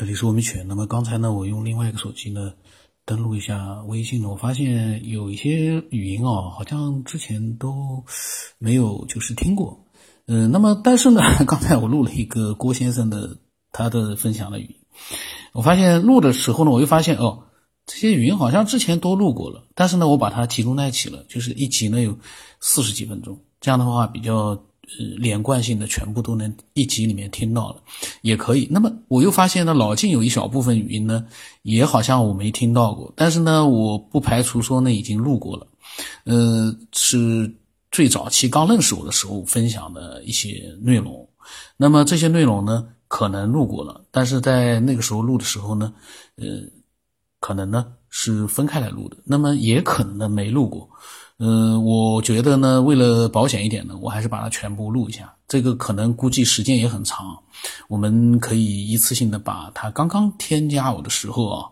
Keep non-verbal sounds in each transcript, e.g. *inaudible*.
这里是我们犬。那么刚才呢，我用另外一个手机呢登录一下微信呢，我发现有一些语音哦，好像之前都没有就是听过。嗯，那么但是呢，*laughs* 刚才我录了一个郭先生的他的分享的语音，我发现录的时候呢，我又发现哦，这些语音好像之前都录过了，但是呢，我把它集中在一起了，就是一集呢有四十几分钟，这样的话比较。连贯性的全部都能一集里面听到了，也可以。那么我又发现呢，老晋有一小部分语音呢，也好像我没听到过。但是呢，我不排除说呢已经录过了。呃，是最早期刚认识我的时候分享的一些内容。那么这些内容呢，可能录过了，但是在那个时候录的时候呢，呃，可能呢是分开来录的。那么也可能呢没录过。嗯，我觉得呢，为了保险一点呢，我还是把它全部录一下。这个可能估计时间也很长，我们可以一次性的把它刚刚添加我的时候啊，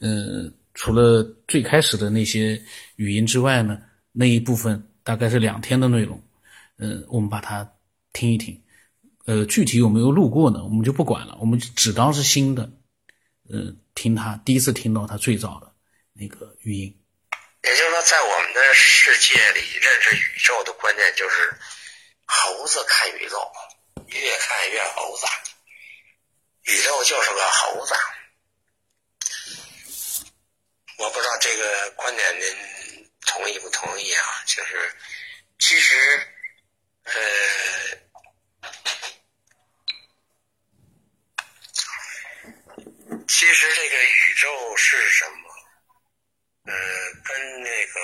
呃，除了最开始的那些语音之外呢，那一部分大概是两天的内容，嗯，我们把它听一听。呃，具体有没有录过呢？我们就不管了，我们只当是新的，呃，听他第一次听到他最早的那个语音。也就是说，在我们的世界里，认识宇宙的观念就是猴子看宇宙，越看越猴子。宇宙就是个猴子。我不知道这个观点您同意不同意啊？就是，其实，呃，其实这个宇宙是什么？呃，跟那个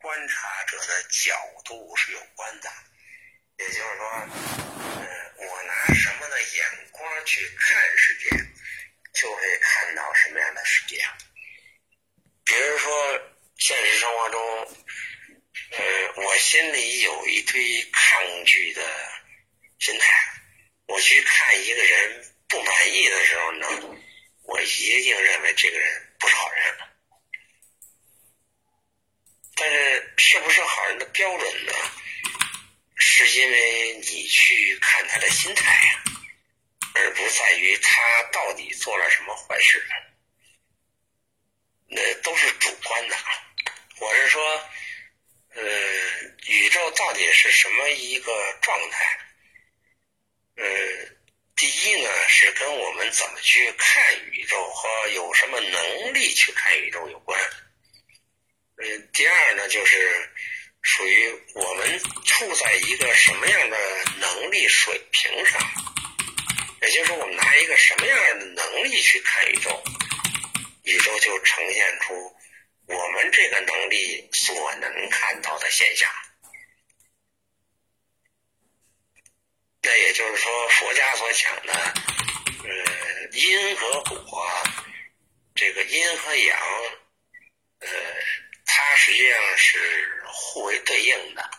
观察者的角度是有关的，也就是说，呃，我拿什么的眼光去看世界，就会看到什么样的世界。比如说，现实生活中，呃，我心里有一堆抗拒的心态，我去看一个人不满意的时候呢，我一定认为这个人不是好人。但是，是不是好人的标准呢？是因为你去看他的心态呀，而不在于他到底做了什么坏事。那都是主观的。我是说，呃，宇宙到底是什么一个状态？呃，第一呢，是跟我们怎么去看宇宙和有什么能力去看宇宙有关。嗯，第二呢，就是属于我们处在一个什么样的能力水平上，也就是说，我们拿一个什么样的能力去看宇宙，宇宙就呈现出我们这个能力所能看到的现象。那也就是说，佛家所讲的，呃，因和果，这个阴和阳，呃。它实际上是互为对应的，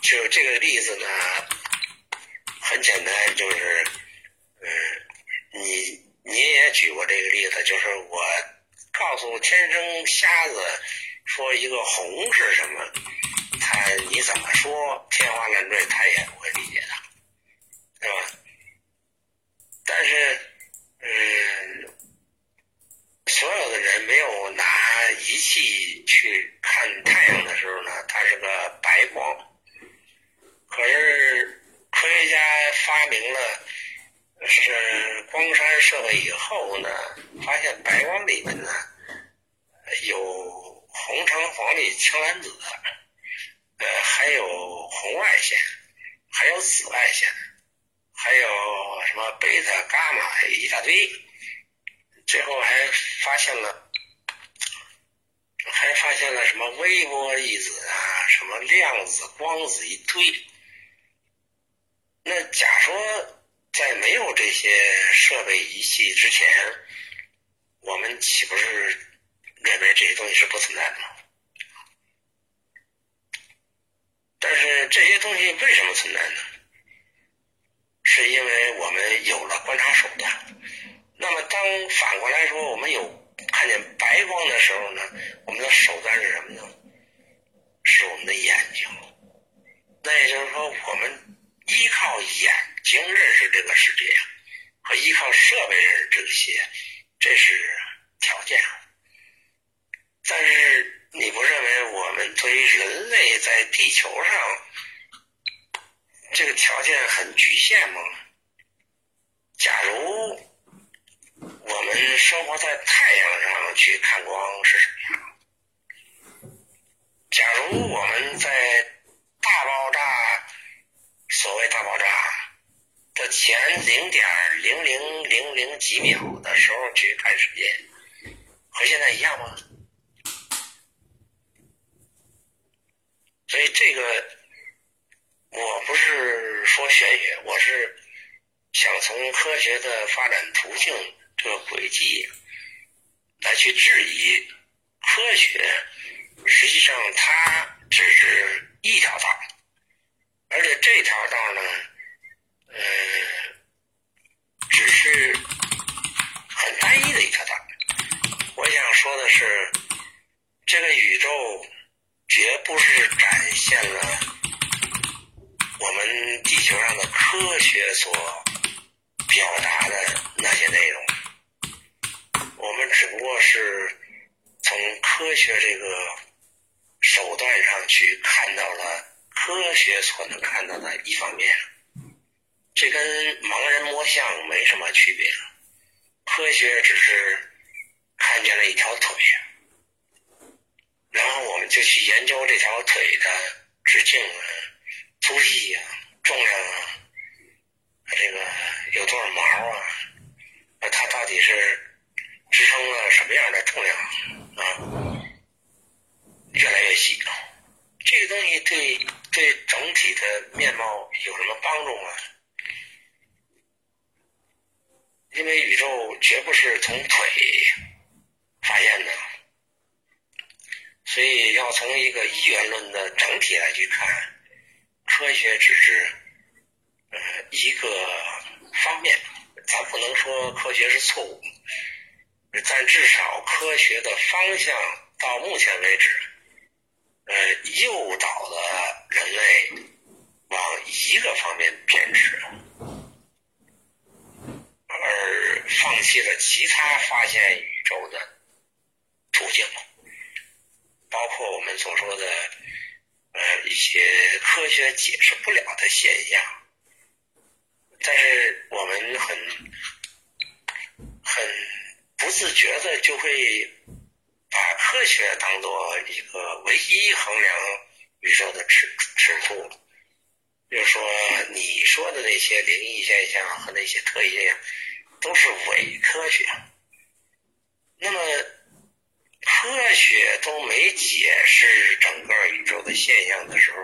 就这个例子呢，很简单，就是，嗯，你你也举过这个例子，就是我告诉天生瞎子说一个红是什么，他你怎么说天花乱坠，他也不会理解的，对吧？但是，嗯。所有的人没有拿仪器去看太阳的时候呢，它是个白光。可是科学家发明了是光栅设备以后呢，发现白光里面呢有红橙黄绿青蓝紫，呃，还有红外线，还有紫外线，还有什么贝塔、伽马一大堆。最后还发现了，还发现了什么微波粒子啊，什么量子、光子一堆。那假说在没有这些设备仪器之前，我们岂不是认为这些东西是不存在的？但是这些东西为什么存在呢？是因为我们有了观察手段。那么，当反过来说，我们有看见白光的时候呢，我们的手段是什么呢？是我们的眼睛。那也就是说，我们依靠眼睛认识这个世界，和依靠设备认识这个世界，这是条件。但是你不认为我们作为人类在地球上这个条件很局限吗？假如我们生活在太阳上去看光是什么样？假如我们在大爆，所谓大爆炸的前零点零零零零几秒的时候去看世界，和现在一样吗？所以这个我不是说玄学，我是想从科学的发展途径这个轨迹来去质疑科学，实际上它只是一条道，而且这条道呢，呃，只是很单一的一条道。我想说的是，这个宇宙。绝不是展现了我们地球上的科学所表达的那些内容，我们只不过是从科学这个手段上去看到了科学所能看到的一方面，这跟盲人摸象没什么区别，科学只是看见了一条腿。然后我们就去研究这条腿的直径啊、粗细呀、重量啊，这个有多少毛啊？那它到底是支撑了什么样的重量啊？越来越细，这个东西对对整体的面貌有什么帮助吗？因为宇宙绝不是从腿发现的。所以要从一个一元论的整体来去看，科学只是呃一个方面，咱不能说科学是错误，但至少科学的方向到目前为止，呃诱导了人类往一个方面偏执，而放弃了其他发现宇宙的途径。包括我们所说的，呃，一些科学解释不了的现象，但是我们很很不自觉的就会把科学当做一个唯一衡量宇宙的尺尺度，就是说你说的那些灵异现象和那些特异现象都是伪科学，那么。科学都没解释整个宇宙的现象的时候，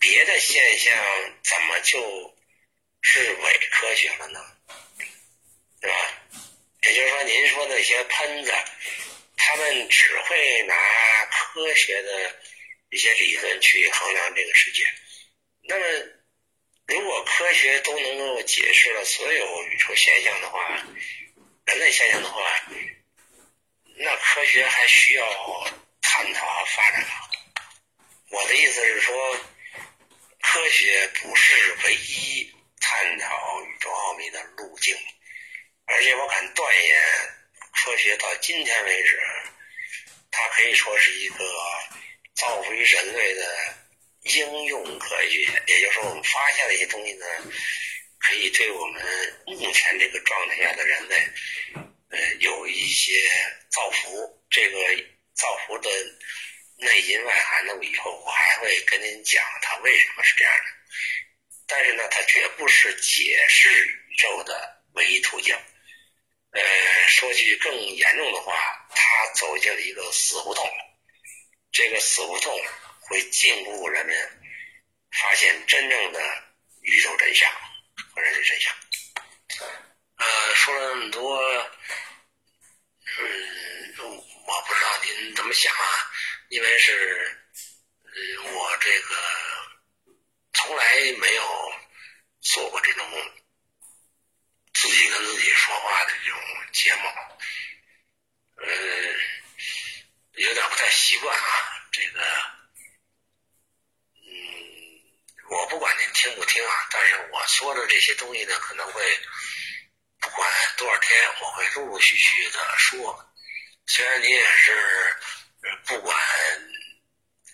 别的现象怎么就是伪科学了呢？说，您说那些喷子，他们只会拿科学的一些理论去衡量这个世界。那么，如果科学都能够解释了所有宇宙现象的话，人类现象的话。那科学还需要探讨和发展吗？我的意思是说，科学不是唯一探讨宇宙奥秘的路径，而且我敢断言，科学到今天为止，它可以说是一个造福于人类的应用科学。也就是，我们发现的一些东西呢，可以对我们目前这个状态下的人类。呃，有一些造福，这个造福的内因外涵呢，以后我还会跟您讲它为什么是这样的。但是呢，它绝不是解释宇宙的唯一途径。呃，说句更严重的话，他走进了一个死胡同。这个死胡同会禁锢人们发现真正的宇宙真相和人类真相。呃，说了那么多，嗯，我不知道您怎么想啊？因为是，呃，我这个从来没有做过这种梦自己跟自己说话的这种节目，呃，有点不太习惯啊。这个，嗯，我不管您听。听不听啊？但是我说的这些东西呢，可能会不管多少天，我会陆陆续续的说。虽然你也是不管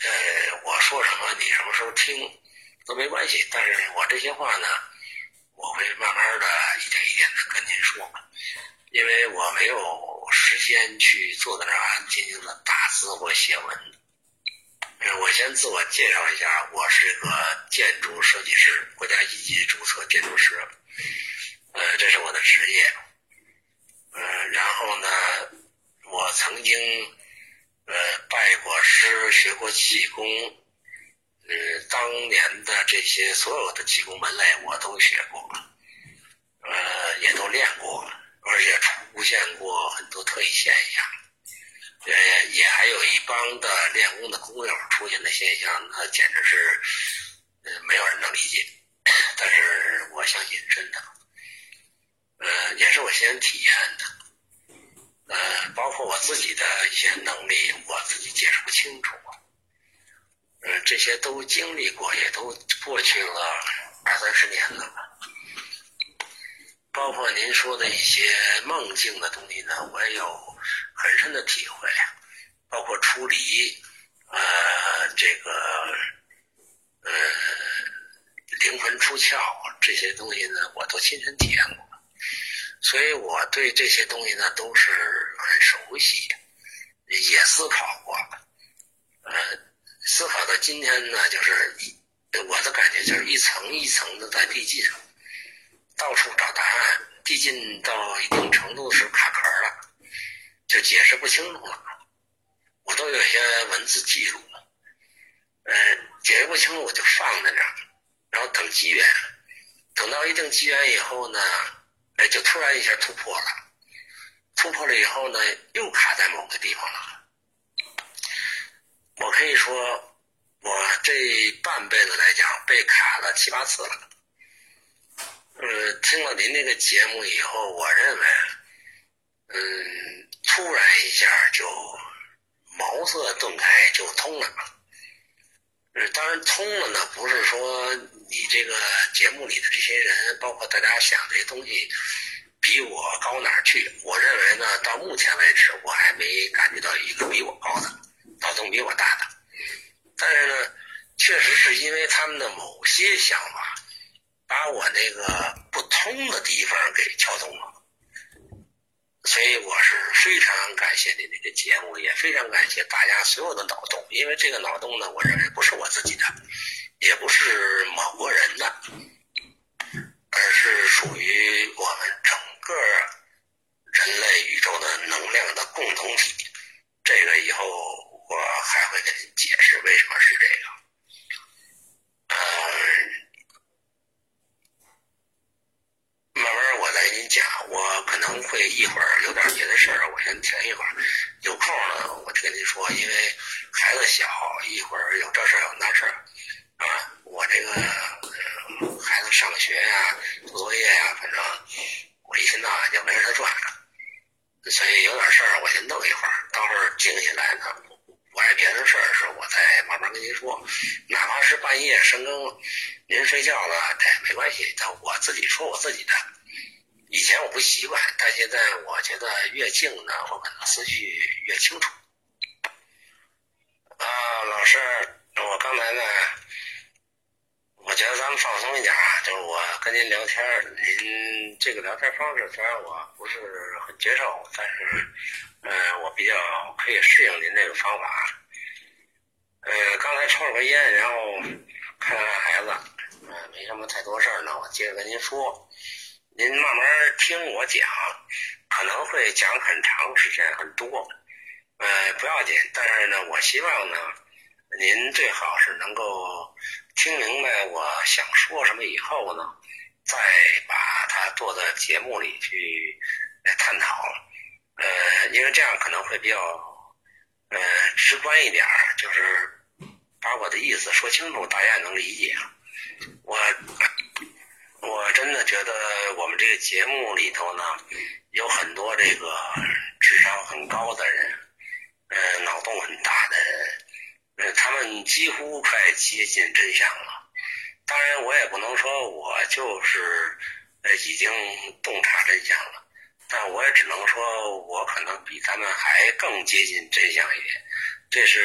呃我说什么，你什么时候听都没关系，但是我这些话呢，我会慢慢的一点一点的跟您说，因为我没有时间去坐在那儿安安静静的打字或写文。我先自我介绍一下，我是个建筑设计师，国家一级注册建筑师。呃，这是我的职业。嗯，然后呢，我曾经呃拜过师，学过气功。呃，当年的这些所有的气功门类我都学过，呃，也都练过，而且出现过很多特异现象。呃，也还有一帮的练功的工友出现的现象，那简直是，呃，没有人能理解。但是我相信真的，呃，也是我先体验的，呃，包括我自己的一些能力，我自己解释不清楚，嗯，这些都经历过，也都过去了二三十年了吧。包括您说的一些梦境的东西呢，我也有。很深的体会，包括出离，呃，这个，呃，灵魂出窍这些东西呢，我都亲身体验过，所以我对这些东西呢都是很熟悉，也思考过，呃，思考到今天呢，就是一我的感觉就是一层一层的在递进，到处找答案，递进到一定程度是卡壳了。就解释不清楚了，我都有些文字记录，嗯，解释不清楚我就放在那儿，然后等机缘，等到一定机缘以后呢，哎，就突然一下突破了，突破了以后呢，又卡在某个地方了。我可以说，我这半辈子来讲被卡了七八次了。呃，听了您那个节目以后，我认为，嗯。突然一下就茅塞顿开，就通了。呃，当然通了呢，不是说你这个节目里的这些人，包括大家想这些东西，比我高哪儿去？我认为呢，到目前为止，我还没感觉到一个比我高的，脑洞比我大的。但是呢，确实是因为他们的某些想法，把我那个不通的地方给撬通了。所以我是非常感谢你这个节目，也非常感谢大家所有的脑洞，因为这个脑洞呢，我认为不是我自己的，也不是某个人的，而是属于我们整个人类宇宙的能量的共同体。这个以后我还会给您解释为什么是这个。嗯。慢慢我再给你讲，我可能会一会儿有点别的事儿，我先停一会儿。有空呢，我就跟您说，因为孩子小，一会儿有这事儿有那事儿，啊，我这个孩子上学呀、做作业呀，反正我一天到晚就围着他转，所以有点事儿我先弄一会儿，到时候静下来呢，不碍别的事儿的时候，我再慢慢跟您说，哪怕是半夜深更。您睡觉了，哎，没关系。但我自己说我自己的，以前我不习惯，但现在我觉得越静呢，我可能思绪越清楚。啊，老师，我刚才呢，我觉得咱们放松一点啊，就是我跟您聊天，您这个聊天方式虽然我不是很接受，但是，嗯，我比较可以适应您这个方法。呃，刚才抽了根烟，然后看看孩子。嗯，没什么太多事儿呢，我接着跟您说，您慢慢听我讲，可能会讲很长时间，很多，呃，不要紧。但是呢，我希望呢，您最好是能够听明白我想说什么以后呢，再把它做到节目里去来探讨，呃，因为这样可能会比较呃宽一点，就是把我的意思说清楚，大家也能理解。我我真的觉得我们这个节目里头呢，有很多这个智商很高的人，呃，脑洞很大的人，呃，他们几乎快接近真相了。当然，我也不能说我就是呃已经洞察真相了，但我也只能说我可能比他们还更接近真相一点。这是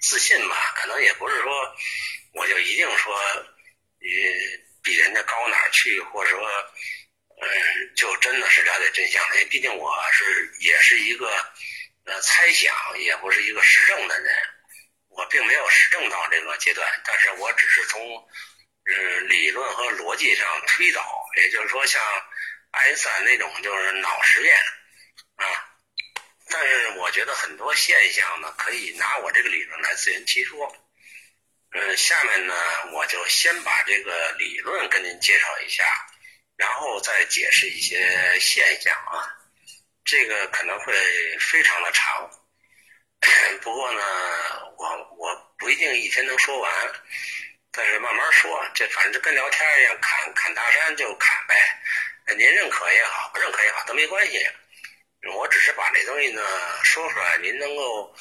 自信吧？可能也不是说我就一定说呃比人家高哪儿去，或者说嗯就真的是了解真相的。毕竟我是也是一个呃猜想，也不是一个实证的人。我并没有实证到这个阶段，但是我只是从嗯理论和逻辑上推导，也就是说像爱因斯坦那种就是脑实验。但是我觉得很多现象呢，可以拿我这个理论来自圆其说。嗯，下面呢，我就先把这个理论跟您介绍一下，然后再解释一些现象啊。这个可能会非常的长。*coughs* 不过呢，我我不一定一天能说完，但是慢慢说，这反正跟聊天一样，砍砍大山就砍呗。您认可也好，不认可也好，都没关系。我只是把这东西呢说出来，您能够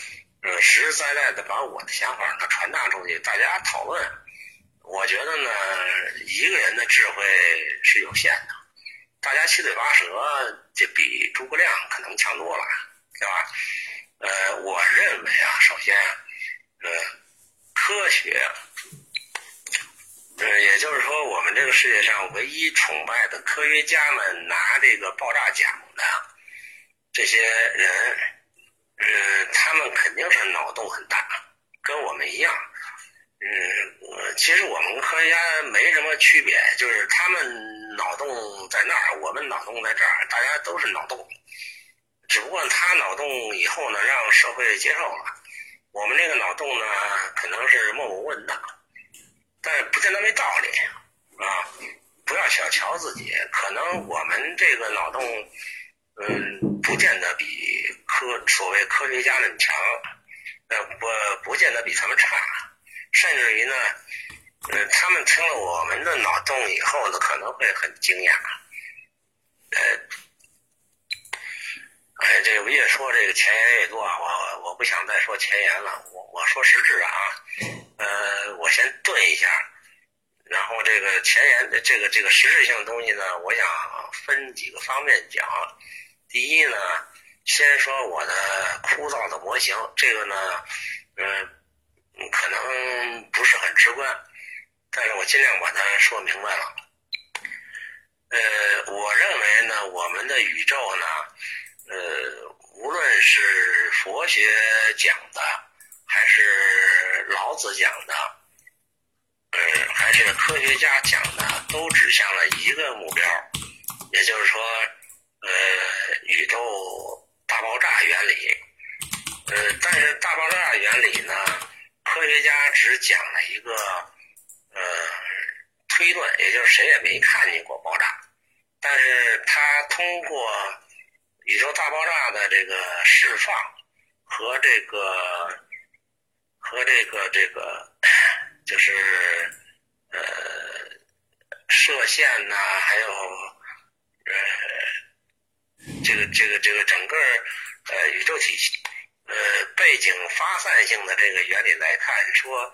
呃实实在在的把我的想法呢传达出去，大家讨论。我觉得呢，一个人的智慧是有限的，大家七嘴八舌，这比诸葛亮可能强多了，对吧？呃，我认为啊，首先，呃，科学，呃，也就是说，我们这个世界上唯一崇拜的科学家们拿这个爆炸奖的这些人，嗯，他们肯定是脑洞很大，跟我们一样。嗯，其实我们科学家没什么区别，就是他们脑洞在那儿，我们脑洞在这儿，大家都是脑洞。只不过他脑洞以后呢，让社会接受了。我们这个脑洞呢，可能是默默问的，但不见得没道理啊！不要小瞧自己，可能我们这个脑洞，嗯，不见得比科所谓科学家们强，呃，不，不见得比他们差，甚至于呢，呃，他们听了我们的脑洞以后呢，可能会很惊讶，呃。哎，这个越说这个前言越多啊，我我不想再说前言了，我我说实质啊，呃，我先顿一下，然后这个前言的这个这个实质性的东西呢，我想分几个方面讲。第一呢，先说我的枯燥的模型，这个呢，嗯，可能不是很直观，但是我尽量把它说明白了。呃，我认为呢，我们的宇宙呢。呃，无论是佛学讲的，还是老子讲的，呃，还是科学家讲的，都指向了一个目标，也就是说，呃，宇宙大爆炸原理。呃，但是大爆炸原理呢，科学家只讲了一个呃推论，也就是谁也没看见过爆炸，但是他通过。宇宙大爆炸的这个释放和这个和这个这个就是呃射线呐，还有呃这个这个这个整个呃宇宙体系呃背景发散性的这个原理来看，说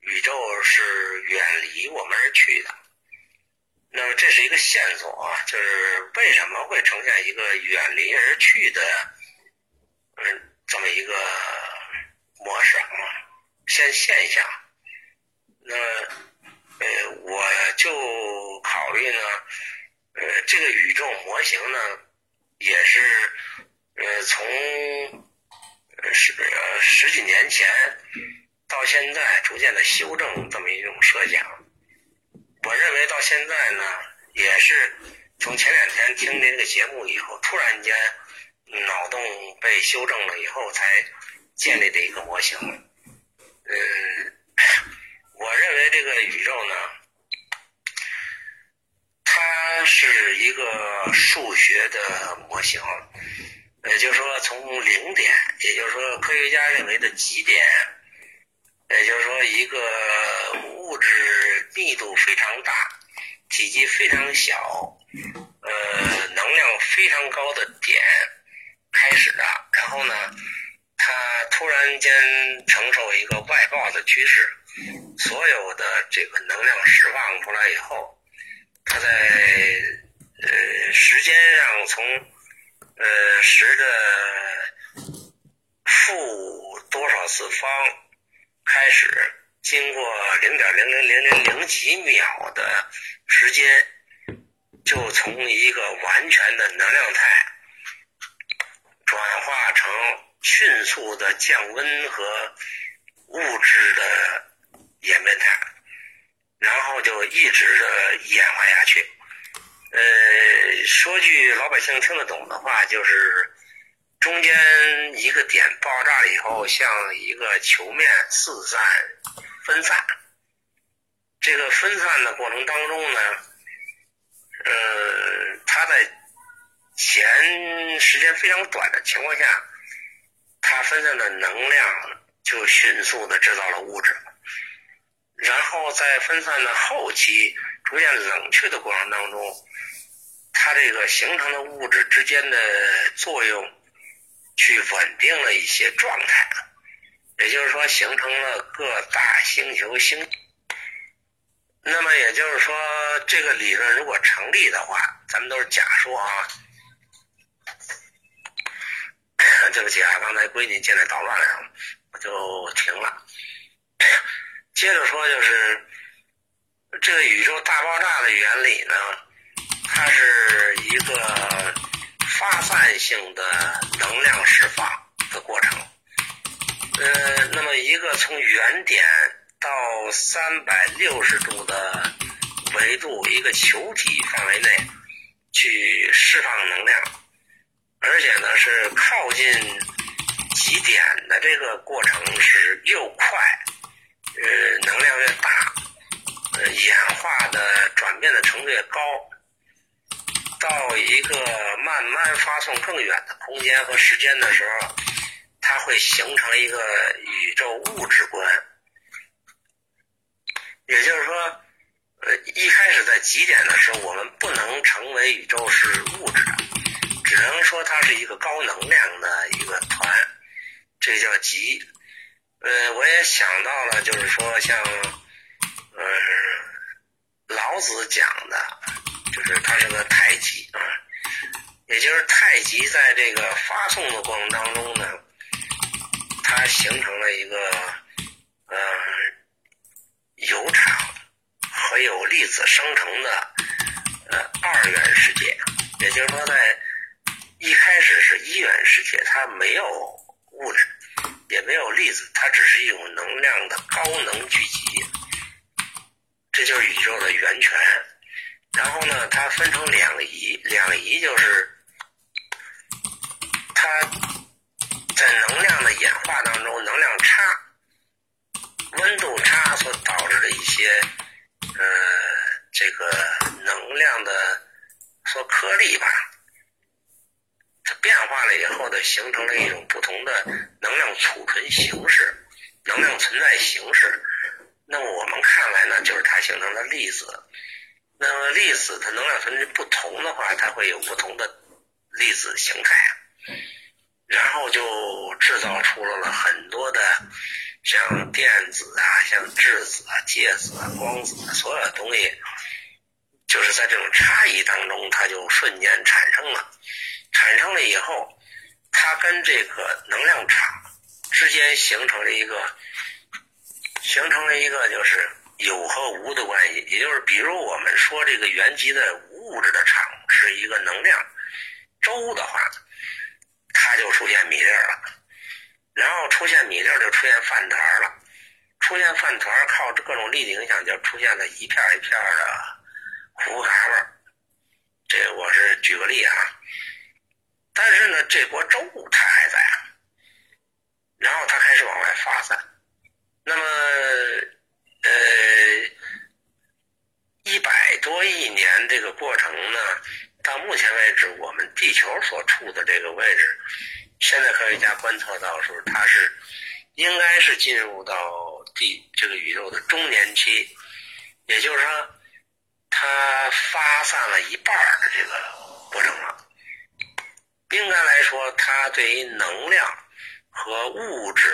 宇宙是远离我们而去的。那么这是一个线索，就是为什么会呈现一个远离而去的，嗯，这么一个模式啊，现现象。那呃，我就考虑呢，呃，这个宇宙模型呢，也是呃从十十几年前到现在逐渐的修正这么一种设想。我认为到现在呢，也是从前两天听这个节目以后，突然间脑洞被修正了以后，才建立的一个模型。嗯，*coughs* 我认为这个宇宙呢，它是一个数学的模型，也就是说从零点，也就是说科学家认为的极点，也就是说一个物质。密度非常大，体积非常小，呃，能量非常高的点开始的，然后呢，它突然间承受一个外爆的趋势，所有的这个能量释放出来以后，它在呃时间上从呃十的负多少次方开始，经过零点零零零零零几秒的时间，就从一个完全的能量态转化成迅速的降温和物质的演变态，然后就一直的演化下去。呃，说句老百姓听得懂的话，就是中间一个点爆炸以后，像一个球面四散分散。这个分散的过程当中呢，呃，它在前时间非常短的情况下，它分散的能量就迅速的制造了物质，然后在分散的后期逐渐冷却的过程当中，它这个形成的物质之间的作用，去稳定了一些状态，也就是说形成了各大星球星。那么也就是说，这个理论如果成立的话，咱们都是假说啊。*laughs* 对不起啊，刚才闺女进来捣乱了，我就停了。接着说，就是这个宇宙大爆炸的原理呢，它是一个发散性的能量释放的过程。呃，那么一个从原点到三百六十度的维度，一个球体范围内去释放能量。而且呢，是靠近极点的这个过程是又快，呃，能量越大，呃，演化的转变的程度越高，到一个慢慢发送更远的空间和时间的时候，它会形成一个宇宙物质观。也就是说，呃，一开始在极点的时候，我们不能成为宇宙是物质的。只能说它是一个高能量的一个团，这叫极。呃，我也想到了，就是说像，嗯，老子讲的，就是它是个太极啊，也就是太极在这个发送的过程当中呢，它形成了一个，嗯，有场和有粒子生成的呃二元世界，也就是说在。一开始是一元世界，它没有物质，也没有粒子，它只是一种能量的高能聚集，这就是宇宙的源泉。然后呢，它分成两仪，两仪就是它在能量的演化当中，能量差、温度差所导致的一些呃这个能量的说颗粒吧。它变化了以后呢，形成了一种不同的能量储存形式、能量存在形式。那么我们看来呢，就是它形成了粒子。那么粒子它能量存在不同的话，它会有不同的粒子形态，然后就制造出了了很多的像电子啊、像质子啊、介子啊、光子啊，所有的东西，就是在这种差异当中，它就瞬间产生了。产生了以后，它跟这个能量场之间形成了一个，形成了一个就是有和无的关系。也就是，比如我们说这个原级的无物质的场是一个能量周的话，它就出现米粒了，然后出现米粒就出现饭团了，出现饭团靠各种力的影响，就出现了一片一片的糊嘎巴。这我是举个例啊。但是呢，这波周它还在，然后它开始往外发散。那么，呃，一百多亿年这个过程呢，到目前为止，我们地球所处的这个位置，现在科学家观测到说，它是应该是进入到地这个宇宙的中年期，也就是说，它发散了一半的这个过程了。应该来说，它对于能量和物质，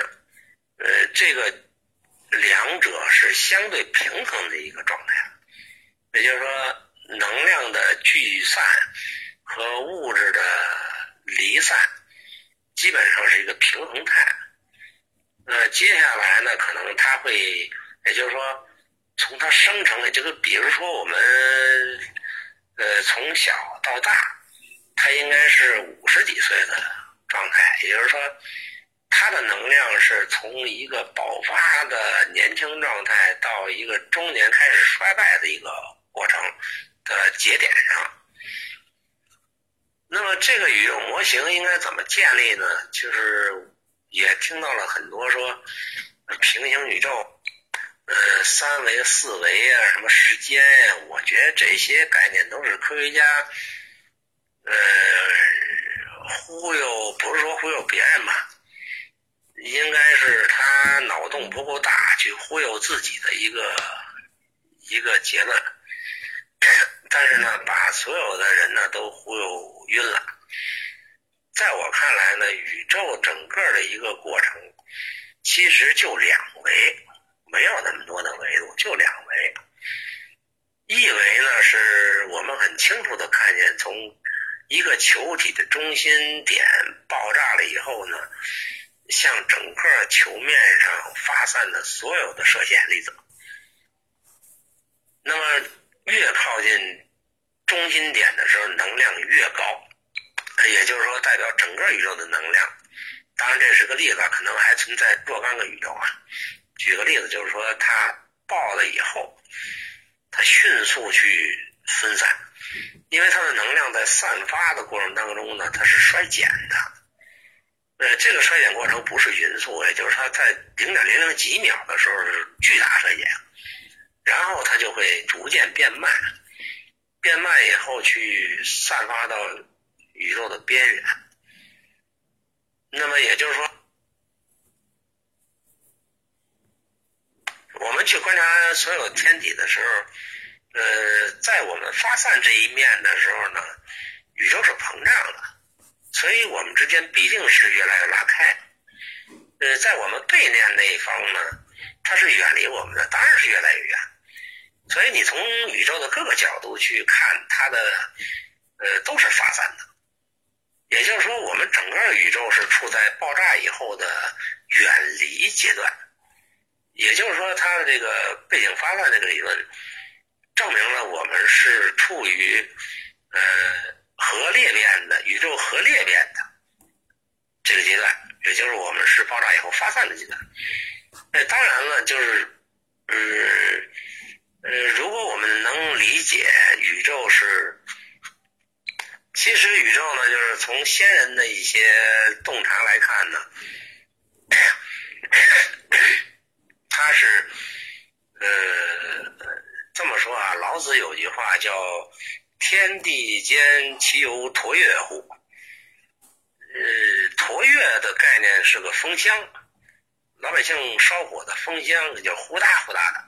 呃，这个两者是相对平衡的一个状态，也就是说，能量的聚散和物质的离散基本上是一个平衡态。那接下来呢，可能它会，也就是说，从它生成的这个，比如说我们呃从小到大，它应该是五十几岁的状态，也就是说。它的能量是从一个爆发的年轻状态到一个中年开始衰败的一个过程的节点上。那么这个宇宙模型应该怎么建立呢？就是也听到了很多说平行宇宙，呃，三维、四维啊，什么时间呀？我觉得这些概念都是科学家，呃，忽悠，不是说忽悠别人吧。应该是他脑洞不够大，去忽悠自己的一个一个结论，*coughs* 但是呢，把所有的人呢都忽悠晕了。在我看来呢，宇宙整个的一个过程，其实就两维，没有那么多的维度，就两维。一维呢，是我们很清楚的看见，从一个球体的中心点爆炸了以后呢。向整个球面上发散的所有的射线粒子，那么越靠近中心点的时候，能量越高，也就是说代表整个宇宙的能量。当然这是个例子，可能还存在若干个宇宙啊。举个例子，就是说它爆了以后，它迅速去分散，因为它的能量在散发的过程当中呢，它是衰减的。呃，这个衰减过程不是匀速，也就是它在零点零零几秒的时候是巨大衰减，然后它就会逐渐变慢，变慢以后去散发到宇宙的边缘。那么也就是说，我们去观察所有天体的时候，呃，在我们发散这一面的时候呢，宇宙是膨胀的。所以我们之间必定是越来越拉开，呃，在我们背面那一方呢，它是远离我们的，当然是越来越远。所以你从宇宙的各个角度去看，它的呃都是发散的。也就是说，我们整个宇宙是处在爆炸以后的远离阶段。也就是说，它的这个背景发散这个理论，证明了我们是处于呃。核裂变的宇宙核裂变的这个阶段，也就是我们是爆炸以后发散的阶段。那当然了，就是，嗯，呃，如果我们能理解宇宙是，其实宇宙呢，就是从先人的一些洞察来看呢，他是，呃，这么说啊，老子有句话叫。天地间其有橐越乎？呃，橐越的概念是个风箱，老百姓烧火的风箱，叫呼哒呼哒的。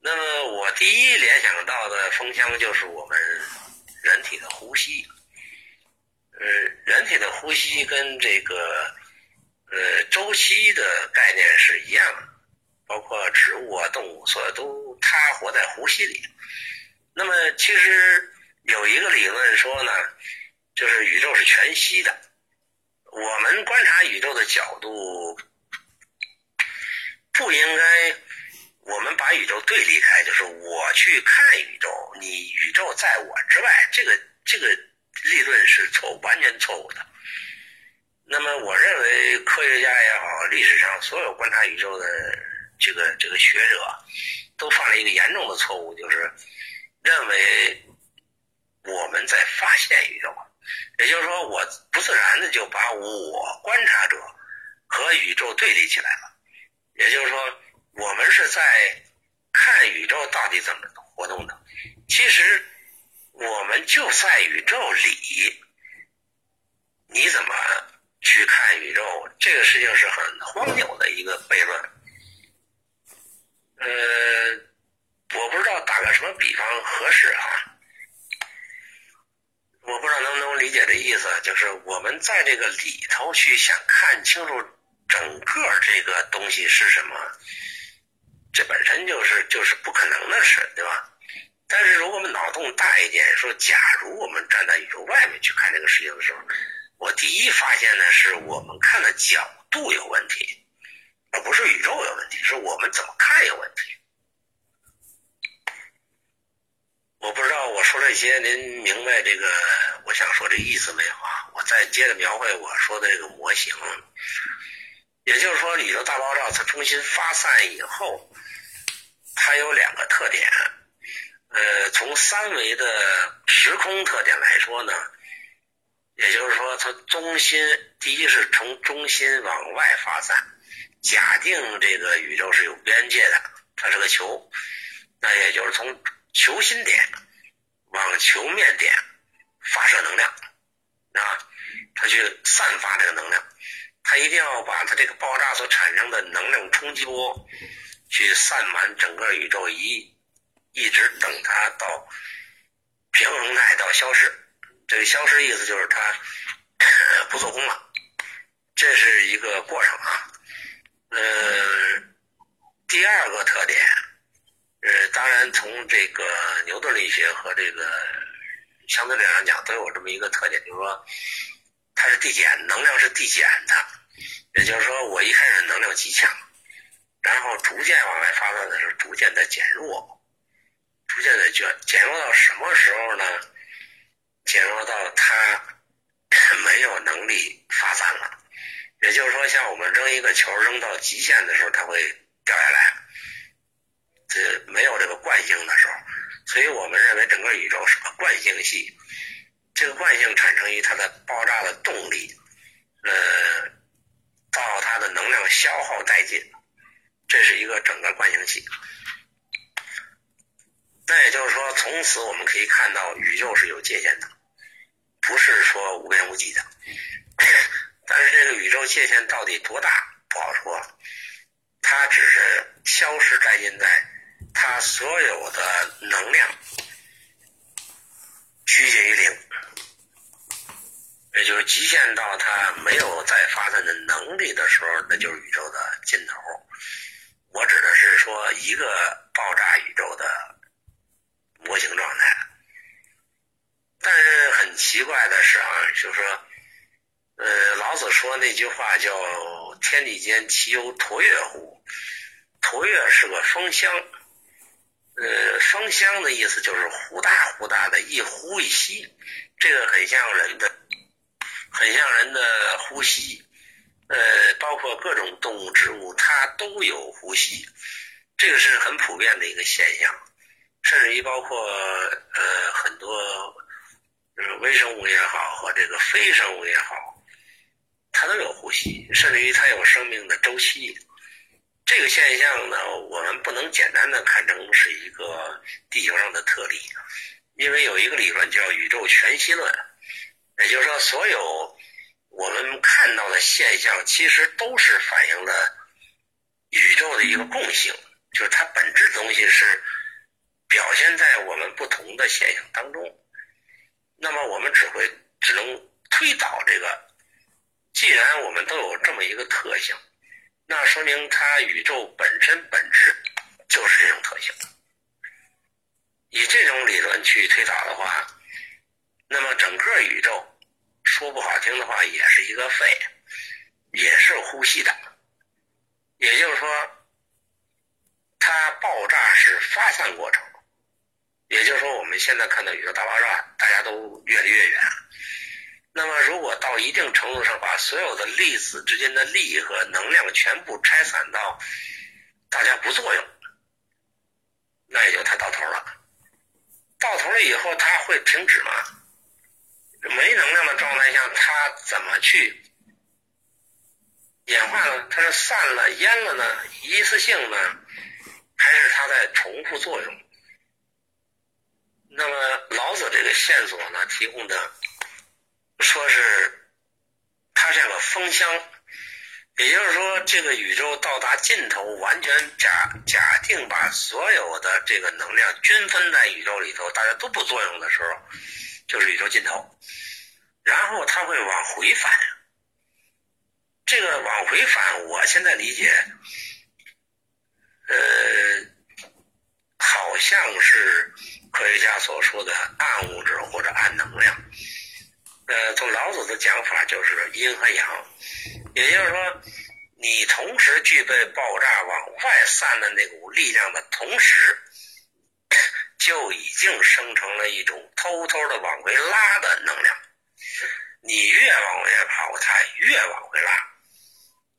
那么我第一联想到的风箱就是我们人体的呼吸。呃，人体的呼吸跟这个呃周期的概念是一样的，包括植物啊、动物，所有都它活在呼吸里。那么其实。有一个理论说呢，就是宇宙是全息的。我们观察宇宙的角度不应该，我们把宇宙对立开，就是我去看宇宙，你宇宙在我之外，这个这个理论是错误，完全错误的。那么，我认为科学家也好，历史上所有观察宇宙的这个这个学者，都犯了一个严重的错误，就是认为。我们在发现宇宙，也就是说，我不自然的就把我观察者和宇宙对立起来了。也就是说，我们是在看宇宙到底怎么活动的。其实，我们就在宇宙里，你怎么去看宇宙？这个事情是很荒谬的一个悖论。呃，我不知道打个什么比方合适啊。我不知道能不能理解这意思，就是我们在这个里头去想看清楚整个这个东西是什么，这本身就是就是不可能的事，对吧？但是如果我们脑洞大一点，说假如我们站在宇宙外面去看这个事情的时候，我第一发现呢，是我们看的角度有问题，而不是宇宙有问题，是我们怎么看有问题。我不知道我说这些您明白这个我想说这意思没有啊？我再接着描绘我说的这个模型，也就是说，宇宙大爆炸它中心发散以后，它有两个特点。呃，从三维的时空特点来说呢，也就是说，它中心第一是从中心往外发散，假定这个宇宙是有边界的，它是个球，那也就是从球心点往球面点发射能量，啊，它去散发这个能量，它一定要把它这个爆炸所产生的能量冲击波去散满整个宇宙一。一直等它到平衡态到消失，这个消失意思就是它 *coughs* 不做功了，这是一个过程啊。呃，第二个特点，呃，当然从这个牛顿力学和这个相对论上讲都有这么一个特点，就是说它是递减，能量是递减的，也就是说我一开始能量极强，然后逐渐往外发散的时候，逐渐的减弱。逐渐的减减弱到什么时候呢？减弱到它 *laughs* 没有能力发散了，也就是说，像我们扔一个球扔到极限的时候，它会掉下来，这没有这个惯性的时候。所以我们认为整个宇宙是个惯性系，这个惯性产生于它的爆炸的动力，呃，到它的能量消耗殆尽，这是一个整个惯性系。那也就是说，从此我们可以看到宇宙是有界限的，不是说无边无际的。但是这个宇宙界限到底多大不好说，它只是消失在现在它所有的能量趋近于零，也就是极限到它没有再发散的能力的时候，那就是宇宙的尽头。我指的是说一个爆炸宇宙的。模型状态，但是很奇怪的是啊，就是说，呃，老子说那句话叫“天地间其有橐越乎”，橐越是个风箱，呃，风箱的意思就是忽大忽大的，一呼一吸，这个很像人的，很像人的呼吸，呃，包括各种动物、植物，它都有呼吸，这个是很普遍的一个现象。甚至于包括呃很多呃微生物也好和这个非生物也好，它都有呼吸，甚至于它有生命的周期。这个现象呢，我们不能简单的看成是一个地球上的特例，因为有一个理论叫宇宙全息论，也就是说，所有我们看到的现象其实都是反映了宇宙的一个共性，就是它本质的东西是。表现在我们不同的现象当中，那么我们只会只能推导这个。既然我们都有这么一个特性，那说明它宇宙本身本质就是这种特性。以这种理论去推导的话，那么整个宇宙说不好听的话，也是一个肺，也是呼吸的。也就是说，它爆炸是发散过程。也就是说，我们现在看到宇宙大爆炸，大家都越离越远。那么，如果到一定程度上把所有的粒子之间的力和能量全部拆散到大家不作用，那也就它到头了。到头了以后，它会停止吗？没能量的状态下，它怎么去演化呢？它是散了、淹了呢？一次性呢？还是它在重复作用？那么老子这个线索呢，提供的说是它像个风箱，也就是说，这个宇宙到达尽头，完全假假定把所有的这个能量均分在宇宙里头，大家都不作用的时候，就是宇宙尽头。然后它会往回返，这个往回返，我现在理解，呃，好像是科学家所说的暗物质或者暗能量。呃，从老子的讲法就是阴和阳，也就是说，你同时具备爆炸往外散的那股力量的同时，就已经生成了一种偷偷的往回拉的能量。你越往外跑，它越往回拉。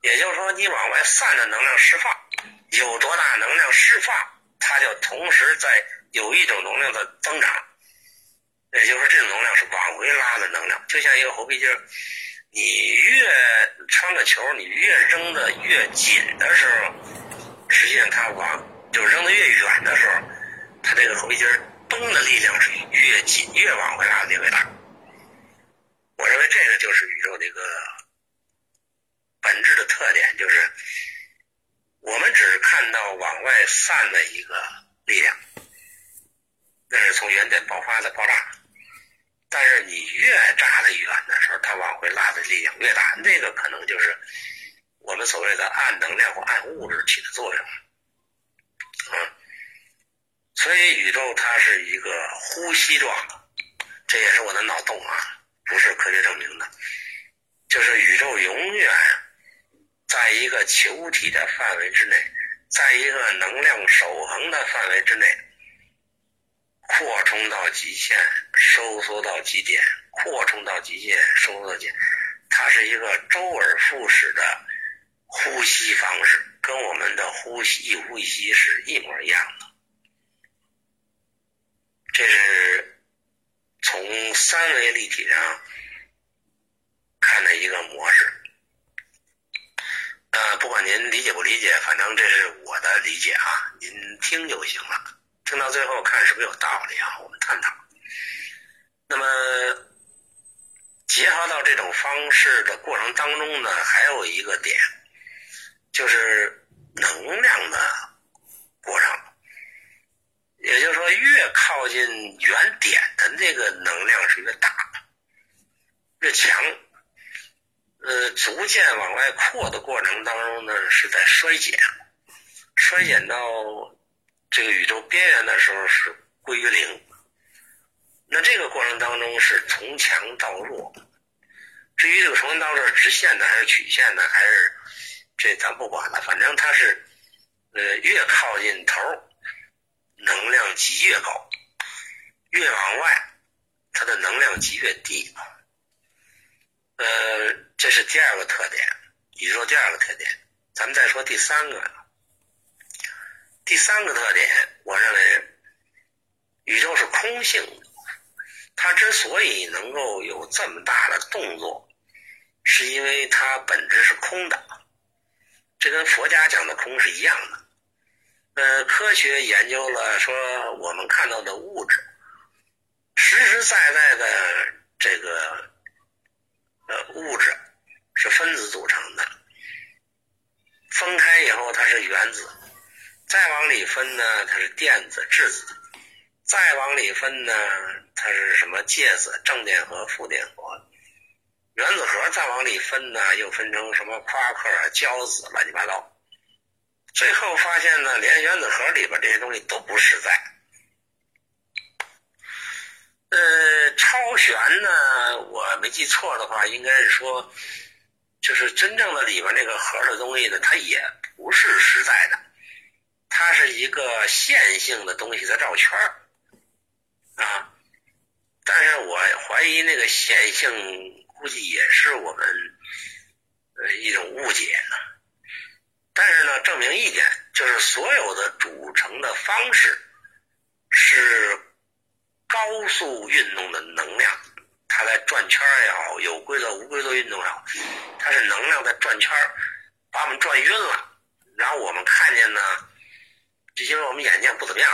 也就是说，你往外散的能量释放有多大能量释放，它就同时在有一种能量的增长。也就是说，这种能量是往回拉的能量，就像一个猴皮筋儿。你越穿个球，你越扔的越紧的时候，实际上它往就扔的越远的时候，它这个猴皮筋儿绷的力量是越紧，越往回拉的力量大。我认为这个就是宇宙的一个本质的特点，就是我们只是看到往外散的一个力量，那是从原点爆发的爆炸。但是你越扎的远的时候，它往回拉的力量越大，那个可能就是我们所谓的暗能量或暗物质起的作用。嗯，所以宇宙它是一个呼吸状的，这也是我的脑洞啊，不是科学证明的。就是宇宙永远在一个球体的范围之内，在一个能量守恒的范围之内。扩充到极限，收缩到极点；扩充到极限，收缩到极点。它是一个周而复始的呼吸方式，跟我们的呼吸一呼一吸是一模一样的。这是从三维立体上看的一个模式。呃，不管您理解不理解，反正这是我的理解啊，您听就行了。听到最后，看是不是有道理啊？我们探讨。那么，结合到这种方式的过程当中呢，还有一个点，就是能量的过程。也就是说，越靠近原点的那个能量是越大、越强。呃，逐渐往外扩的过程当中呢，是在衰减，衰减到。这个宇宙边缘的时候是归于零，那这个过程当中是从强到弱。至于这个从强到弱是直线的还是曲线的，还是这咱不管了，反正它是呃越靠近头，能量级越高；越往外，它的能量级越低。呃，这是第二个特点，宇宙第二个特点。咱们再说第三个。第三个特点，我认为宇宙是空性的。它之所以能够有这么大的动作，是因为它本质是空的。这跟佛家讲的空是一样的。呃，科学研究了说，我们看到的物质，实实在在的这个呃物质是分子组成的，分开以后它是原子。再往里分呢，它是电子、质子；再往里分呢，它是什么介子、正电荷、负电荷；原子核再往里分呢，又分成什么夸克啊、胶子，乱七八糟。最后发现呢，连原子核里边这些东西都不实在。呃，超弦呢，我没记错的话，应该是说，就是真正的里边那个核的东西呢，它也不是实在的。它是一个线性的东西在绕圈儿啊，但是我怀疑那个线性估计也是我们呃一种误解呢。但是呢，证明一点就是所有的组成的方式是高速运动的能量，它在转圈也好，有规则无规则运动也好，它是能量在转圈，把我们转晕了，然后我们看见呢。就因为我们眼睛不怎么样，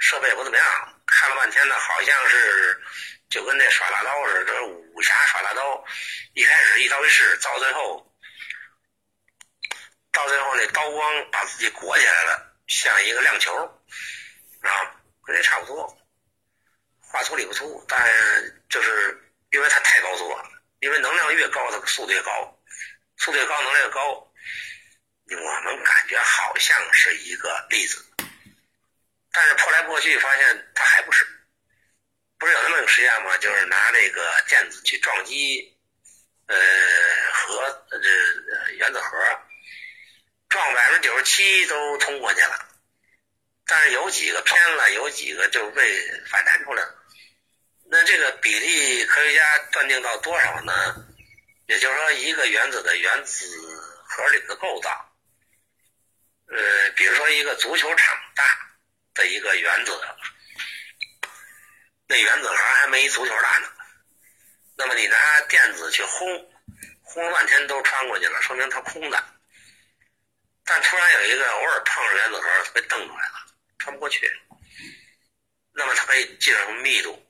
设备也不怎么样，看了半天呢，好像是就跟那耍大刀似的，武侠耍大刀，一开始一刀一式，到最后，到最后那刀光把自己裹起来了，像一个亮球，啊，跟这差不多，话粗理不粗，但就是因为它太高速了，因为能量越高，它速度越高，速度越高，能量越高。我们感觉好像是一个粒子，但是破来破去发现它还不是。不是有那么个实验吗？就是拿这个电子去撞击，呃，核这原子核，撞百分之九十七都通过去了，但是有几个偏了，有几个就被反弹出来了。那这个比例，科学家断定到多少呢？也就是说，一个原子的原子核里的构造，呃，比如说一个足球场的一个原子。那原子核还没足球大呢，那么你拿电子去轰，轰了半天都穿过去了，说明它空的。但突然有一个偶尔碰上原子核，被瞪出来了，穿不过去。那么它可以计算成密度，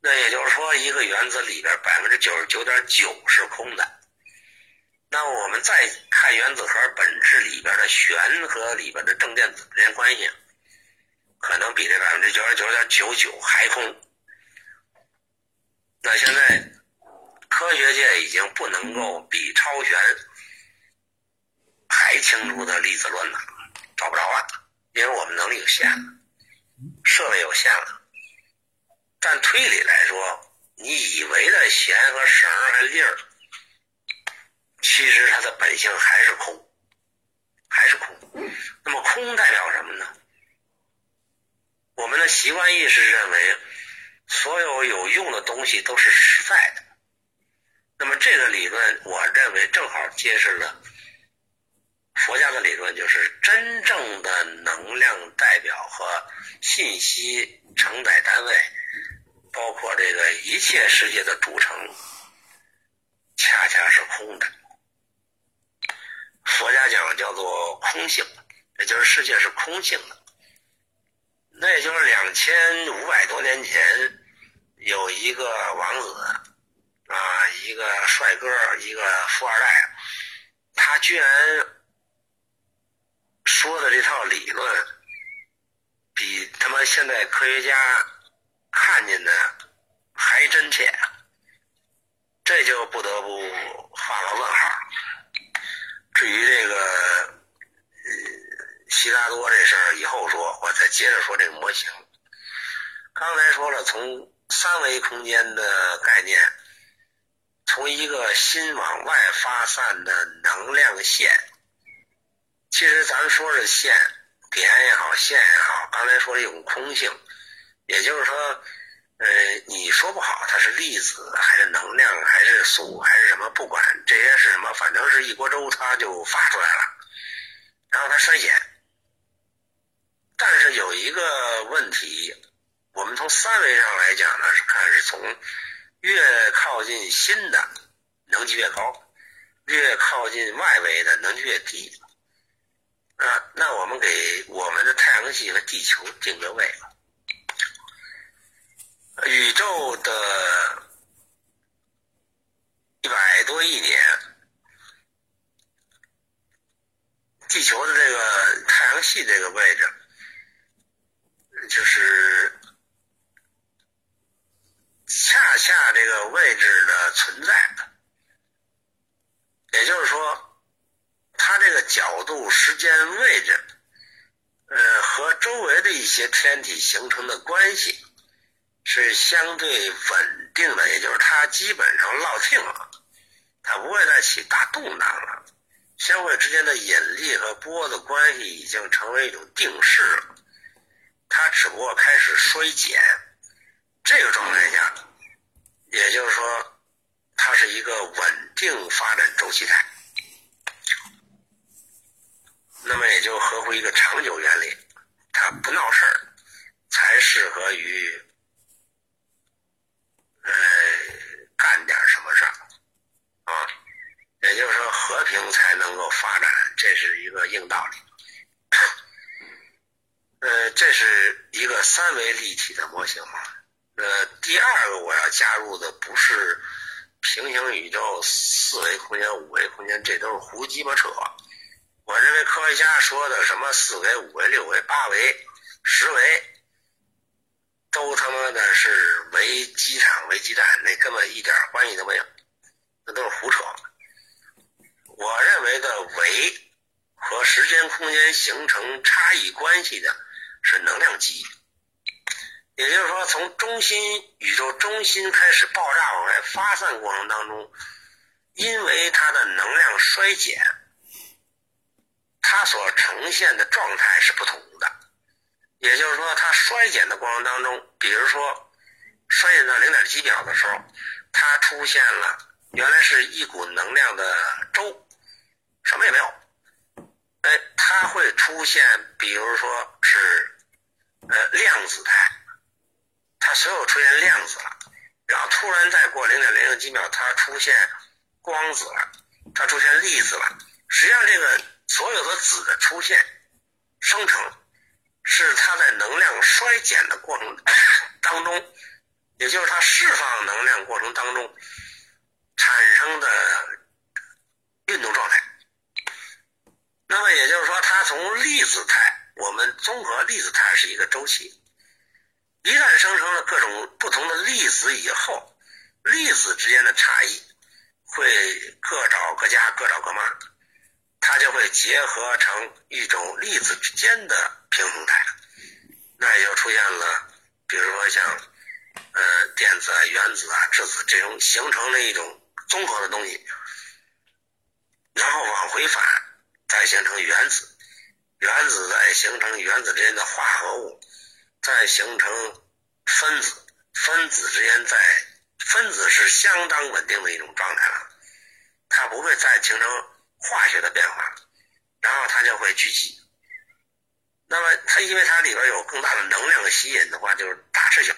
那也就是说，一个原子里边百分之九十九点九是空的。那我们再看原子核本质里边的旋和里边的正电子之间关系。可能比这百分之九十九点九九还空。那现在科学界已经不能够比超弦还清楚的粒子论了，找不着了，因为我们能力有限了，设备有限了。但推理来说，你以为的弦和绳和粒儿，其实它的本性还是空，还是空。那么空代表什么呢？我们的习惯意识认为，所有有用的东西都是实在的。那么这个理论，我认为正好揭示了佛家的理论，就是真正的能量代表和信息承载单位，包括这个一切世界的组成，恰恰是空的。佛家讲叫做空性，也就是世界是空性的。那也就是两千五百多年前，有一个王子，啊，一个帅哥，一个富二代，他居然说的这套理论，比他妈现在科学家看见的还真切，这就不得不画个问号。至于这个。悉达多这事儿以后说，我再接着说这个模型。刚才说了，从三维空间的概念，从一个心往外发散的能量线，其实咱们说是线点也好，线也好，刚才说的一种空性，也就是说，呃，你说不好它是粒子还是能量还是素还是什么，不管这些是什么，反正是一锅粥，它就发出来了，然后它衰减。但是有一个问题，我们从三维上来讲呢，是看是从越靠近新的能级越高，越靠近外围的能级越低。啊，那我们给我们的太阳系和地球定个位，宇宙的一百多亿年，地球的这个太阳系这个位置。就是恰恰这个位置的存在，也就是说，它这个角度、时间、位置，呃，和周围的一些天体形成的关系是相对稳定的，也就是它基本上落定了，它不会再起大动荡了，相互之间的引力和波的关系已经成为一种定式了。它只不过开始衰减，这个状态下，也就是说，它是一个稳定发展周期态，那么也就合乎一个长久原理，它不闹事儿，才适合于，呃，干点什么事儿，啊，也就是说和平才能够发展，这是一个硬道理。呃，这是一个三维立体的模型嘛？呃，第二个我要加入的不是平行宇宙、四维空间、五维空间，这都是胡鸡巴扯。我认为科学家说的什么四维、五维、六维、八维、十维，都他妈的是围机场、围基站，那根本一点关系都没有，那都是胡扯。我认为的维和时间空间形成差异关系的是能量级。也就是说，从中心宇宙中心开始爆炸往外发散过程当中，因为它的能量衰减，它所呈现的状态是不同的。也就是说，它衰减的过程当中，比如说衰减到零点几秒的时候，它出现了原来是一股能量的粥，什么也没有，哎，它会出现，比如说是呃量子态。它所有出现量子了，然后突然再过零点零零几秒，它出现光子了，它出现粒子了。实际上，这个所有的子的出现、生成，是它在能量衰减的过程 *coughs* 当中，也就是它释放能量过程当中产生的运动状态。那么也就是说，它从粒子态，我们综合粒子态是一个周期。一旦生成了各种不同的粒子以后，粒子之间的差异会各找各家，各找各妈，它就会结合成一种粒子之间的平衡态，那也就出现了，比如说像呃电子啊、原子啊、质子这种形成了一种综合的东西，然后往回返，再形成原子，原子再形成原子之间的化合物。再形成分子，分子之间在分子是相当稳定的一种状态了，它不会再形成化学的变化，然后它就会聚集。那么它因为它里边有更大的能量吸引的话，就是大吃小，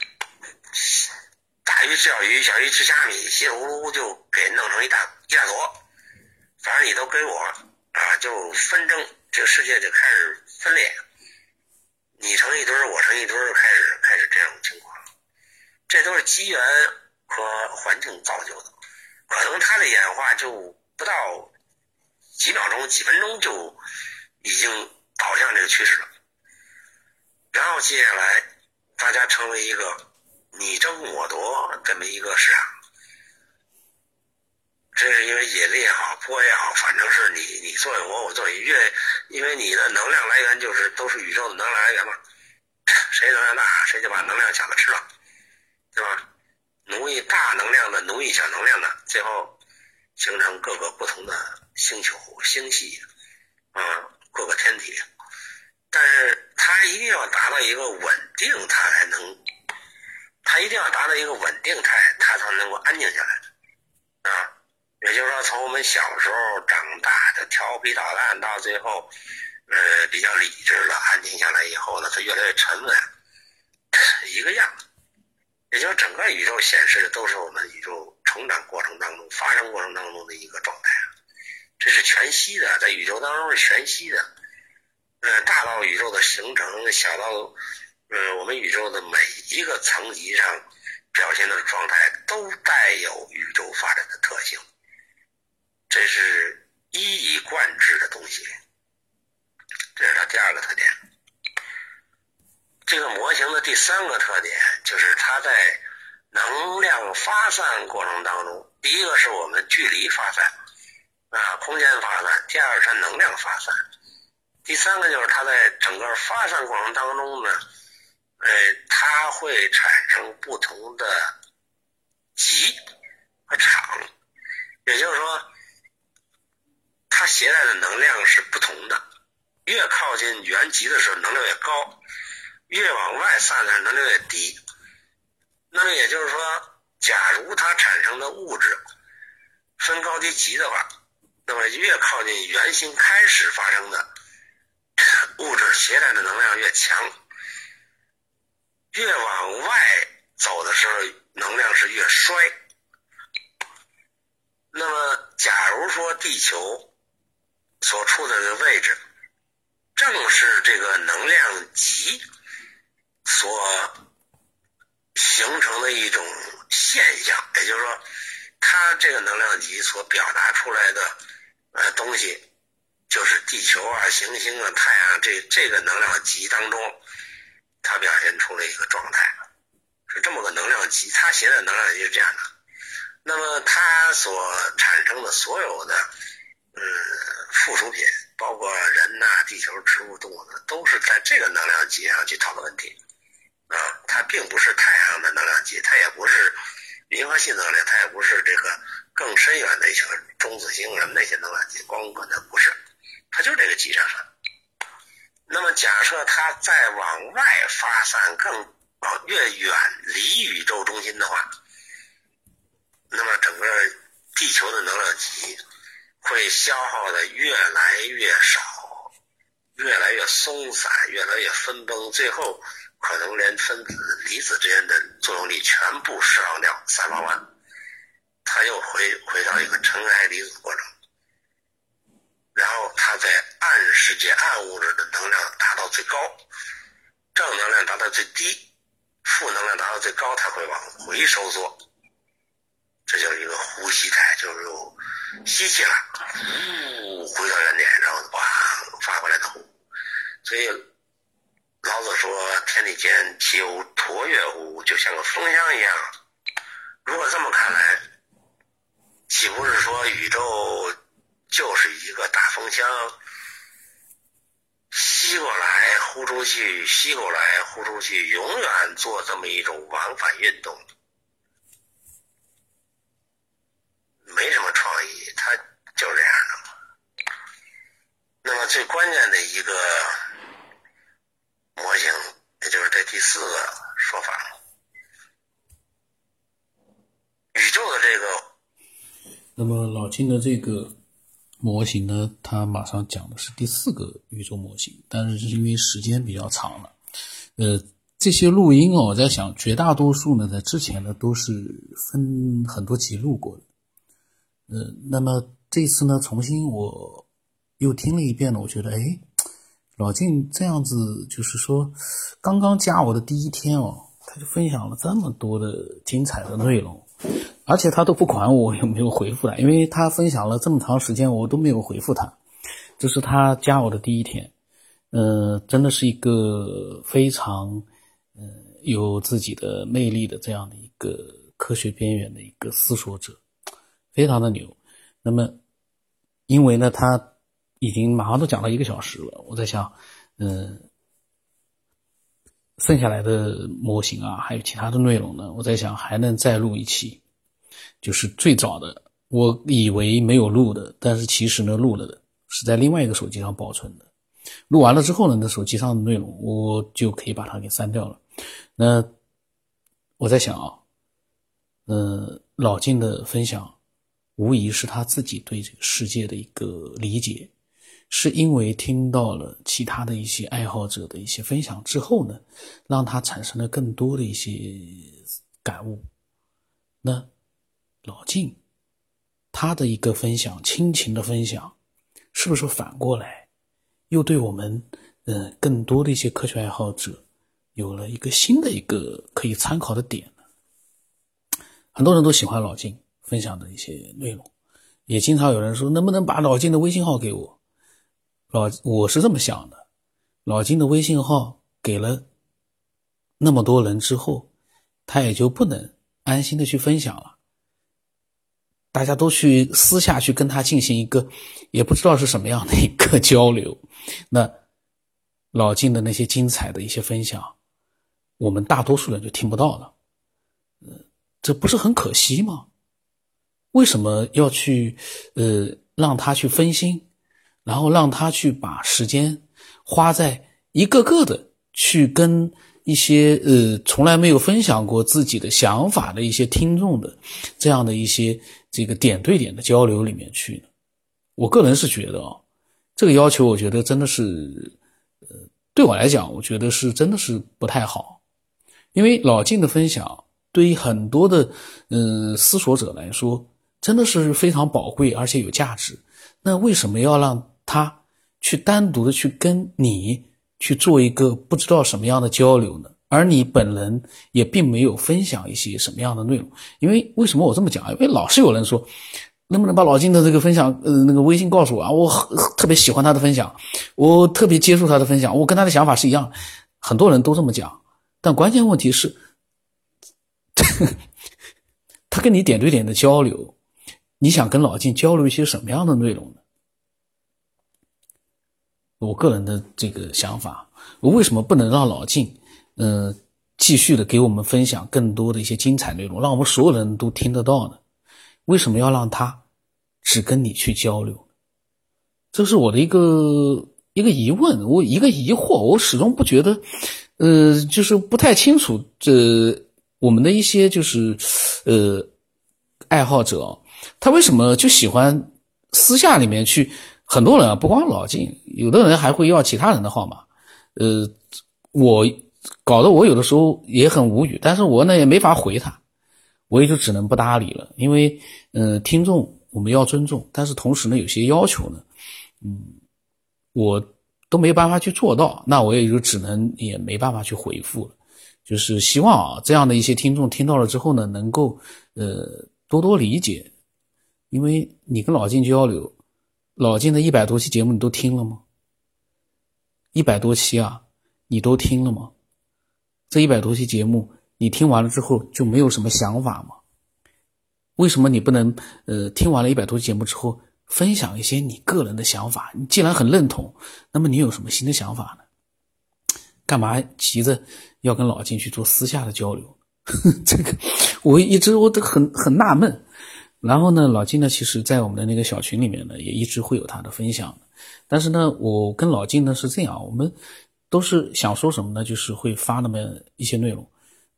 大鱼吃小鱼，小鱼吃虾米，稀里糊涂就给弄成一大一大坨，反正你都归我啊，就纷争，这个世界就开始分裂。你成一堆，我成一堆，开始开始这种情况，这都是机缘和环境造就的，可能它的演化就不到几秒钟、几分钟就已经导向这个趋势了，然后接下来大家成为一个你争我夺这么一个市场，这是因为引力也好，波也好，反正是你你作用我，我作为越。因为你的能量来源就是都是宇宙的能量来源嘛，谁能量大，谁就把能量小的吃了，对吧？奴役大能量的，奴役小能量的，最后形成各个不同的星球、星系啊，各个天体。但是它一定要达到一个稳定，它才能，它一定要达到一个稳定态，它才能够安静下来啊。也就是说，从我们小时候长大的调皮捣蛋，到最后，呃，比较理智了，安静下来以后呢，他越来越沉稳，一个样。也就是整个宇宙显示的都是我们宇宙成长过程当中发生过程当中的一个状态，这是全息的，在宇宙当中是全息的。呃，大到宇宙的形成，小到呃我们宇宙的每一个层级上表现的状态，都带有宇宙发展的特性。这是一以贯之的东西，这是它第二个特点。这个模型的第三个特点就是它在能量发散过程当中，第一个是我们距离发散啊，空间发散；第二是能量发散；第三个就是它在整个发散过程当中呢，呃，它会产生不同的极和场，也就是说。它携带的能量是不同的，越靠近原极的时候能量越高，越往外散的能量越低。那么也就是说，假如它产生的物质分高低级的话，那么越靠近圆心开始发生的物质携带的能量越强，越往外走的时候能量是越衰。那么假如说地球，所处的这个位置，正是这个能量级所形成的一种现象。也就是说，它这个能量级所表达出来的呃东西，就是地球啊、行星啊、太阳这这个能量级当中，它表现出了一个状态，是这么个能量级。它携带能量级是这样的。那么它所产生的所有的。嗯，附属品包括人呐、地球、植物、动物的，都是在这个能量级上去讨论问题。啊，它并不是太阳的能量级，它也不是银河系能量，它也不是这个更深远的一些中子星什么那些能量级，光管它不是，它就是这个级上上。那么假设它再往外发散，更往越远离宇宙中心的话，那么整个地球的能量级会消耗的越来越少，越来越松散，越来越分崩，最后可能连分子、离子之间的作用力全部释放掉，散发完，它又回回到一个尘埃离子过程。然后它在暗世界、暗物质的能量达到最高，正能量达到最低，负能量达到最高，它会往回收缩。这叫一个呼吸态，就是又吸气了，呼回到原点，然后哇发过来的呼。所以老子说：“天地间其有橐越乎？就像个风箱一样。”如果这么看来，岂不是说宇宙？就是一个大风箱，吸过来呼出去，吸过来呼出去，永远做这么一种往返运动，没什么创意，它就是这样的。那么最关键的一个模型，也就是这第四个说法，宇宙的这个，那么老金的这个。模型呢，他马上讲的是第四个宇宙模型，但是是因为时间比较长了，呃，这些录音哦，我在想绝大多数呢，在之前呢都是分很多集录过的，呃，那么这次呢，重新我又听了一遍呢，我觉得，哎，老静这样子，就是说，刚刚加我的第一天哦，他就分享了这么多的精彩的内容。而且他都不管我有没有回复他，因为他分享了这么长时间，我都没有回复他。这是他加我的第一天，呃，真的是一个非常，呃，有自己的魅力的这样的一个科学边缘的一个思索者，非常的牛。那么，因为呢，他已经马上都讲了一个小时了，我在想，嗯，剩下来的模型啊，还有其他的内容呢，我在想还能再录一期。就是最早的，我以为没有录的，但是其实呢录了的，是在另外一个手机上保存的。录完了之后呢，那手机上的内容我就可以把它给删掉了。那我在想啊，呃，老金的分享，无疑是他自己对这个世界的一个理解，是因为听到了其他的一些爱好者的一些分享之后呢，让他产生了更多的一些感悟。那。老晋，他的一个分享，亲情的分享，是不是反过来，又对我们，嗯，更多的一些科学爱好者，有了一个新的一个可以参考的点呢？很多人都喜欢老晋分享的一些内容，也经常有人说，能不能把老晋的微信号给我？老，我是这么想的，老金的微信号给了那么多人之后，他也就不能安心的去分享了。大家都去私下去跟他进行一个，也不知道是什么样的一个 *laughs* 交流。那老金的那些精彩的一些分享，我们大多数人就听不到了。这不是很可惜吗？为什么要去呃让他去分心，然后让他去把时间花在一个个的去跟？一些呃，从来没有分享过自己的想法的一些听众的这样的一些这个点对点的交流里面去我个人是觉得啊，这个要求我觉得真的是，呃，对我来讲，我觉得是真的是不太好，因为老静的分享对于很多的嗯思索者来说，真的是非常宝贵而且有价值。那为什么要让他去单独的去跟你？去做一个不知道什么样的交流呢？而你本人也并没有分享一些什么样的内容。因为为什么我这么讲？因为老是有人说，能不能把老金的这个分享，呃，那个微信告诉我啊？我特别喜欢他的分享，我特别接受他的分享，我跟他的想法是一样。很多人都这么讲，但关键问题是，*laughs* 他跟你点对点的交流，你想跟老金交流一些什么样的内容呢？我个人的这个想法，我为什么不能让老晋，嗯，继续的给我们分享更多的一些精彩内容，让我们所有人都听得到呢？为什么要让他只跟你去交流？这是我的一个一个疑问，我一个疑惑，我始终不觉得，呃，就是不太清楚这我们的一些就是呃爱好者，他为什么就喜欢私下里面去？很多人啊，不光老晋，有的人还会要其他人的号码，呃，我搞得我有的时候也很无语，但是我呢也没法回他，我也就只能不搭理了，因为，呃，听众我们要尊重，但是同时呢，有些要求呢，嗯，我都没办法去做到，那我也就只能也没办法去回复了，就是希望啊，这样的一些听众听到了之后呢，能够呃多多理解，因为你跟老晋交流。老金的一百多期节目你都听了吗？一百多期啊，你都听了吗？这一百多期节目你听完了之后就没有什么想法吗？为什么你不能呃听完了一百多期节目之后分享一些你个人的想法？你既然很认同，那么你有什么新的想法呢？干嘛急着要跟老金去做私下的交流？*laughs* 这个我一直我都很很纳闷。然后呢，老金呢，其实，在我们的那个小群里面呢，也一直会有他的分享。但是呢，我跟老金呢是这样，我们都是想说什么呢，就是会发那么一些内容，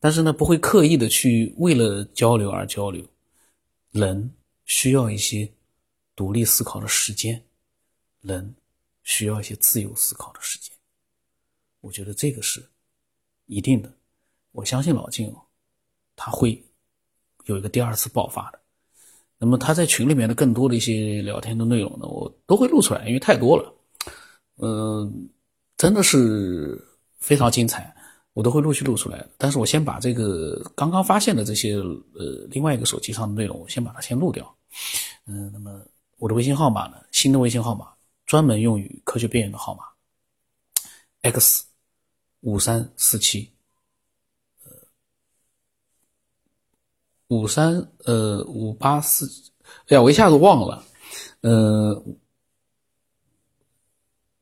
但是呢，不会刻意的去为了交流而交流。人需要一些独立思考的时间，人需要一些自由思考的时间。我觉得这个是一定的。我相信老金哦，他会有一个第二次爆发的。那么他在群里面的更多的一些聊天的内容呢，我都会录出来，因为太多了，嗯，真的是非常精彩，我都会陆续录出来。但是我先把这个刚刚发现的这些呃另外一个手机上的内容，我先把它先录掉。嗯，那么我的微信号码呢，新的微信号码专门用于科学边缘的号码，x 五三四七。五三呃五八四，哎呀，我一下子忘了，呃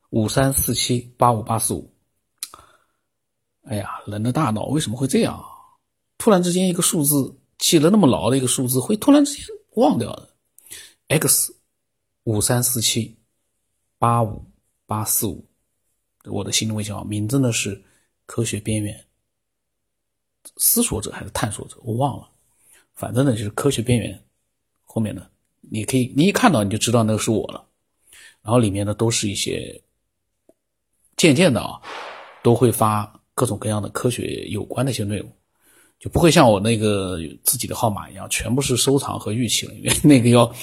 五三四七八五八四五，哎呀，人的大脑为什么会这样？突然之间一个数字记了那么牢的一个数字，会突然之间忘掉的。x 五三四七八五八四五，我的新微信号名字呢是科学边缘思索者还是探索者，我忘了。反正呢，就是科学边缘，后面呢，你可以，你一看到你就知道那个是我了。然后里面呢，都是一些渐渐的啊，都会发各种各样的科学有关的一些内容，就不会像我那个自己的号码一样，全部是收藏和预期了。因为那个要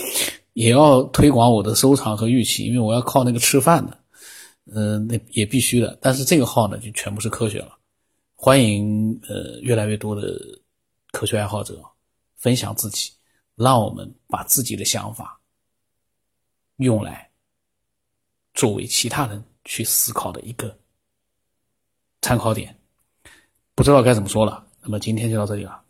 也要推广我的收藏和预期，因为我要靠那个吃饭的，嗯，那也必须的。但是这个号呢，就全部是科学了。欢迎呃越来越多的科学爱好者。分享自己，让我们把自己的想法用来作为其他人去思考的一个参考点。不知道该怎么说了，那么今天就到这里了。